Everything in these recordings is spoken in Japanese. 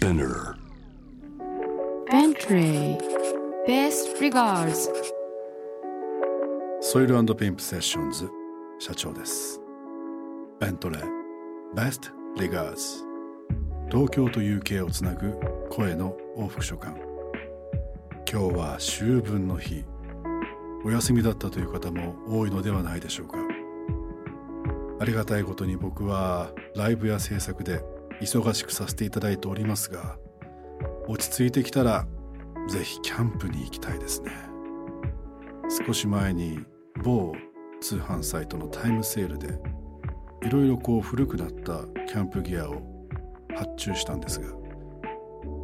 Spinner. Bentley Best regards. ソイルピンプセッションズ社長です。ベントレー Best Regards. 東京と UK をつなぐ声の往復書簡今日は秋分の日。お休みだったという方も多いのではないでしょうか。ありがたいことに僕はライブや制作で忙しくさせていただいておりますが落ち着いてきたらぜひキャンプに行きたいですね。少し前に某通販サイトのタイムセールでいろいろこう古くなったキャンプギアを発注したんですが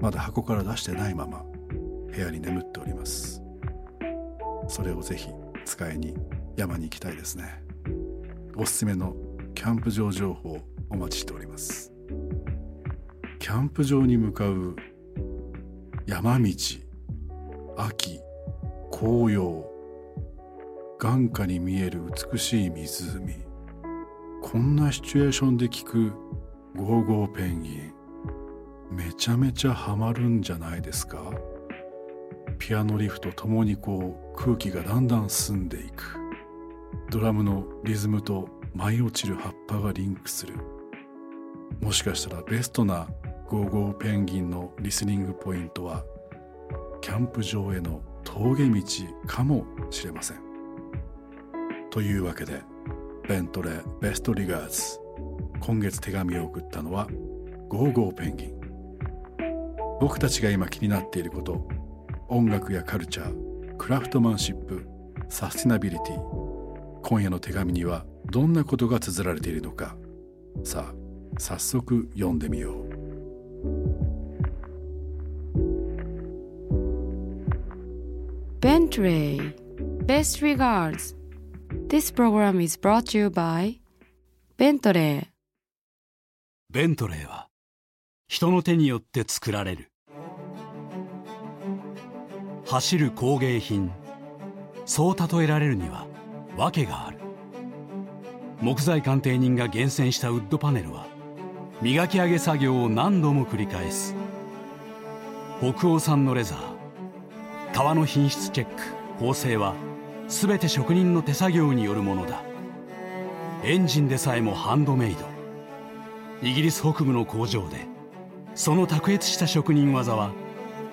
まだ箱から出してないまま部屋に眠っております。それをぜひ使いに山に行きたいですね。おすすめのキャンプ場情報お待ちしております。キャンプ場に向かう山道秋紅葉眼下に見える美しい湖。こんなシチュエーションで聞くゴーゴーペンギン。めちゃめちゃハマるんじゃないですか？ピアノリフとともにこう空気がだんだん澄んでいく。ドラムのリズムと舞い落ちる葉っぱがリンクする。もしかしたらベストなゴーゴーペンギンのリスニングポイントはキャンプ場への峠道かもしれません。というわけでベントレベストリガーズ今月手紙を送ったのはゴーゴーペンギン。僕たちが今気になっていること音楽やカルチャークラフトマンシップサスティナビリティ。今夜の手紙にはどんなことが綴られているのか。さあ早速読んでみよう。Bentley. Best regards. This program is brought to you by Bentleyベントレーは人の手によって作られる。走る工芸品そう例えられるには訳がある。木材鑑定人が厳選したウッドパネルは磨き上げ作業を何度も繰り返す。北欧産のレザー。革の品質チェック。縫製は全て職人の手作業によるものだ。エンジンでさえもハンドメイド。イギリス北部の工場でその卓越した職人技は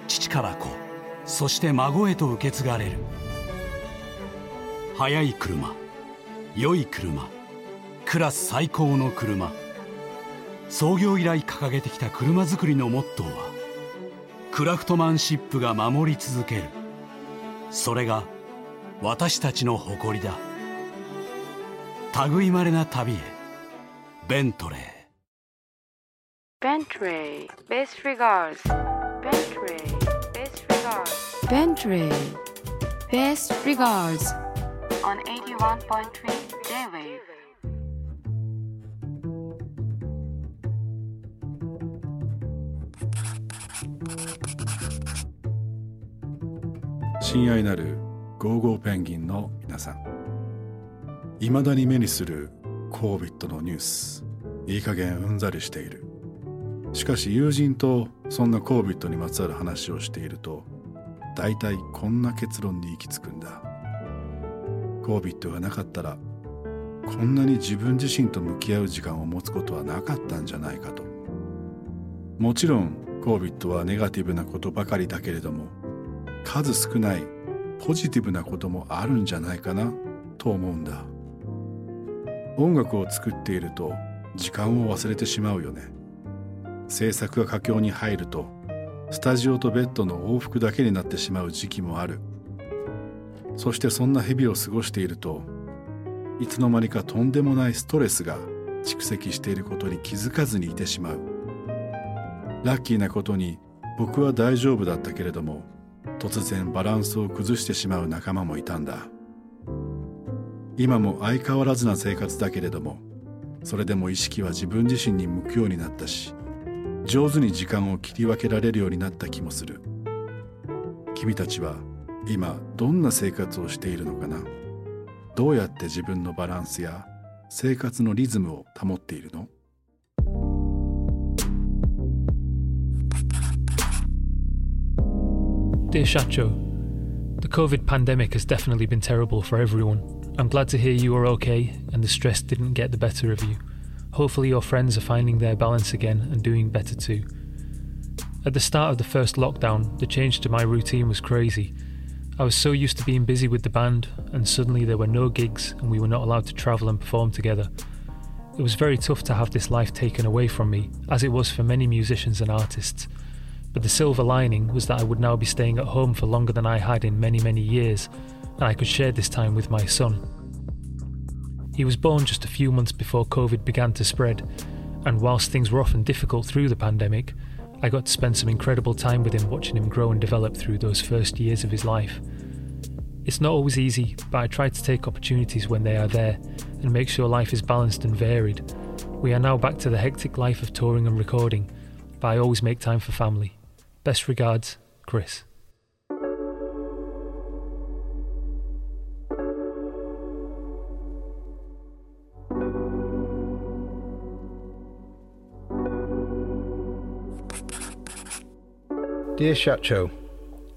父から子そして孫へと受け継がれる。速い車良い車クラス最高の車。創業以来掲げてきた車作りのモットーはクラフトマンシップが守り続ける。それが私たちの誇りだ。類いまれな旅へ。ベントレー。 Bentley Best Regards Bentley Best Regards Bentley Best Regards On 81.3親愛なるゴーゴーペンギンの皆さん。いまだに目にする COVID のニュース。いい加減うんざりしている。しかし友人とそんな COVID にまつわる話をしていると大体こんな結論に行き着くんだ。COVID がなかったらこんなに自分自身と向き合う時間を持つことはなかったんじゃないかと。もちろん COVID はネガティブなことばかりだけれども数少ないポジティブなこともあるんじゃないかなと思うんだ。音楽を作っていると時間を忘れてしまうよね。制作が佳境に入るとスタジオとベッドの往復だけになってしまう時期もある。そしてそんな日々を過ごしているといつの間にかとんでもないストレスが蓄積していることに気づかずにいてしまう。ラッキーなことに僕は大丈夫だったけれども突然バランスを崩してしまう仲間もいたんだ。今も相変わらずな生活だけれどもそれでも意識は自分自身に向くようになったし上手に時間を切り分けられるようになった気もする。君たちは今どんな生活をしているのかな？どうやって自分のバランスや生活のリズムを保っているの？Dear Shacho, the COVID pandemic has definitely been terrible for everyone. I'm glad to hear you are okay and the stress didn't get the better of you. Hopefully, your friends are finding their balance again and doing better too. At the start of the first lockdown, the change to my routine was crazy. I was so used to being busy with the band, and suddenly there were no gigs and we were not allowed to travel and perform together. It was very tough to have this life taken away from me, as it was for many musicians and artists. But the silver lining was that I would now be staying at home for longer than I had in many, many years, and I could share this time with my son. He was born just a few months before COVID began to spread, and whilst things were often difficult through the pandemic, I got to spend some incredible time with him watching him grow and develop through those first years of his life. It's not always easy, but I try to take opportunities when they are there and make sure life is balanced and varied. We are now back to the hectic life of touring and recording, but I always make time for family. Best regards, Chris. Dear Shacho,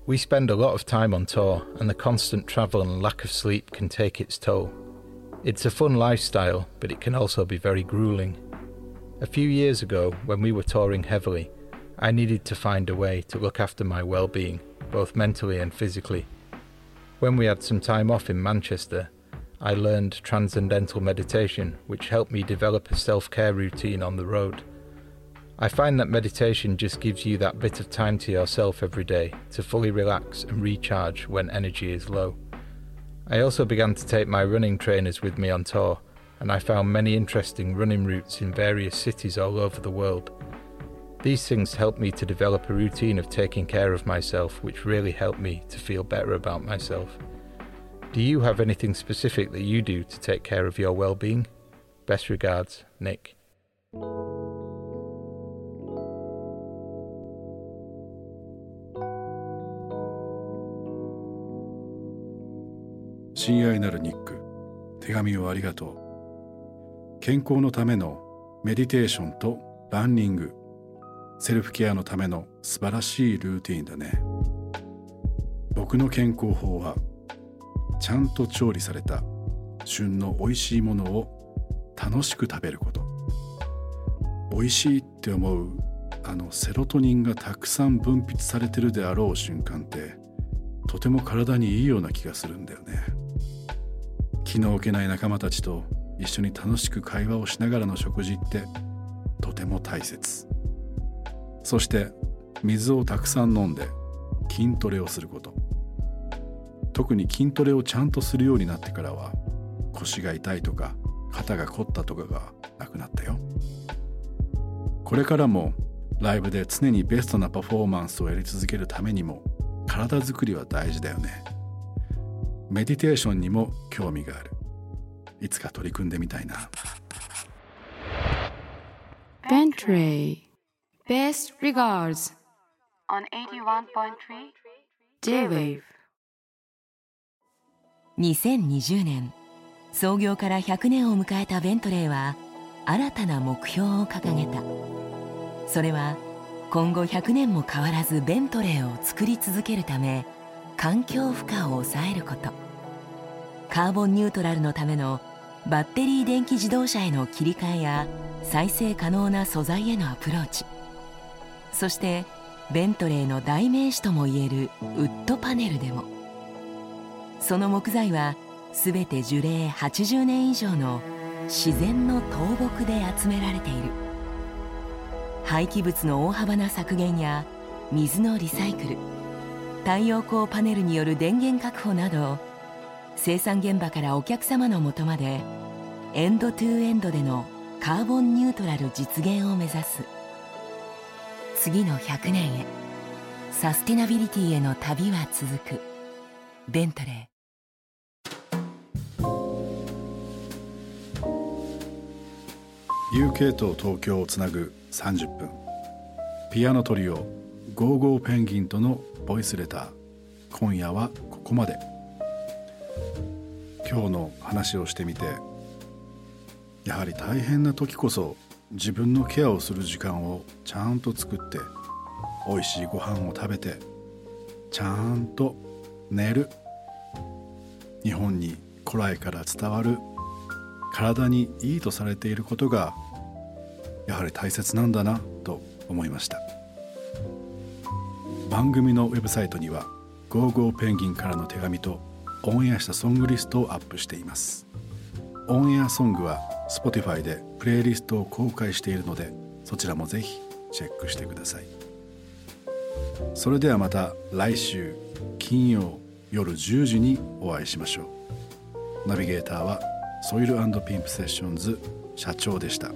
we spend a lot of time on tour, and the constant travel and lack of sleep can take its toll. It's a fun lifestyle, but it can also be very grueling. A few years ago, when we were touring heavily, I needed to find a way to look after my well being, both mentally and physically. When we had some time off in Manchester, I learned transcendental meditation, which helped me develop a self care routine on the road. I find that meditation just gives you that bit of time to yourself every day to fully relax and recharge when energy is low. I also began to take my running trainers with me on tour, and I found many interesting running routes in various cities all over the world. These things helped me to develop a routine of taking care of myself, which really helped me to feel better about myself. Do you have anything specific that you do to take care of your well being? Best regards, Nick. 親愛なるニック手紙をありがとう健康のためのメディテーションとランニング セルフケアのための素晴らしいルーティンだね。僕の健康法はちゃんと調理された旬の美味しいものを楽しく食べること。美味しいって思うあのセロトニンがたくさん分泌されてるであろう瞬間ってとても体にいいような気がするんだよね。気の置けない仲間たちと一緒に楽しく会話をしながらの食事ってとても大切。そして水をたくさん飲んで筋トレをすること。特に筋トレをちゃんとするようになってからは腰が痛いとか肩が凝ったとかがなくなったよ。これからもライブで常にベストなパフォーマンスをやり続けるためにも体づくりは大事だよね。メディテーションにも興味がある。いつか取り組んでみたいな。Bentley Best regards. On 81.3 J-Wave. 2020年創業から100年を迎えたベントレーは新たな目標を掲げた。それは今後100年も変わらずベントレーを作り続けるため環境負荷を抑えること。カーボンニュートラルのためのバッテリー電気自動車への切り替えや再生可能な素材へのアプローチそしてベントレーの代名詞ともいえるウッドパネルでも。その木材は全て樹齢80年以上の自然の倒木で集められている。廃棄物の大幅な削減や水のリサイクル太陽光パネルによる電源確保など生産現場からお客様のもとまでエンドトゥエンドでのカーボンニュートラル実現を目指す。次の100年へ。サスティナビリティへの旅は続く。ベントレー。UK と東京をつなぐ30分。ピアノトリオゴーゴーペンギンとのボイスレター。今夜はここまで。今日の話をしてみてやはり大変な時こそ自分のケアをする時間をちゃんと作って美味しいご飯を食べてちゃんと寝る。日本に古来から伝わる体にいいとされていることがやはり大切なんだなと思いました。番組のウェブサイトには「GOGO PENGUIN」からの手紙とオンエアしたソングリストをアップしています。オンエアソングは Spotify でプレイリストを公開しているのでそちらもぜひチェックしてください。それではまた来週金曜夜10時にお会いしましょう。ナビゲーターは SOIL & PIMP SESSIONS社長でした。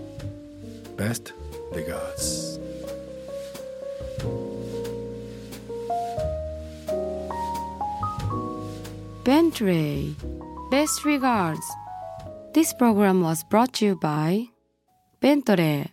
Best regards. Bentley. Best regards. This program was brought to you by Bentley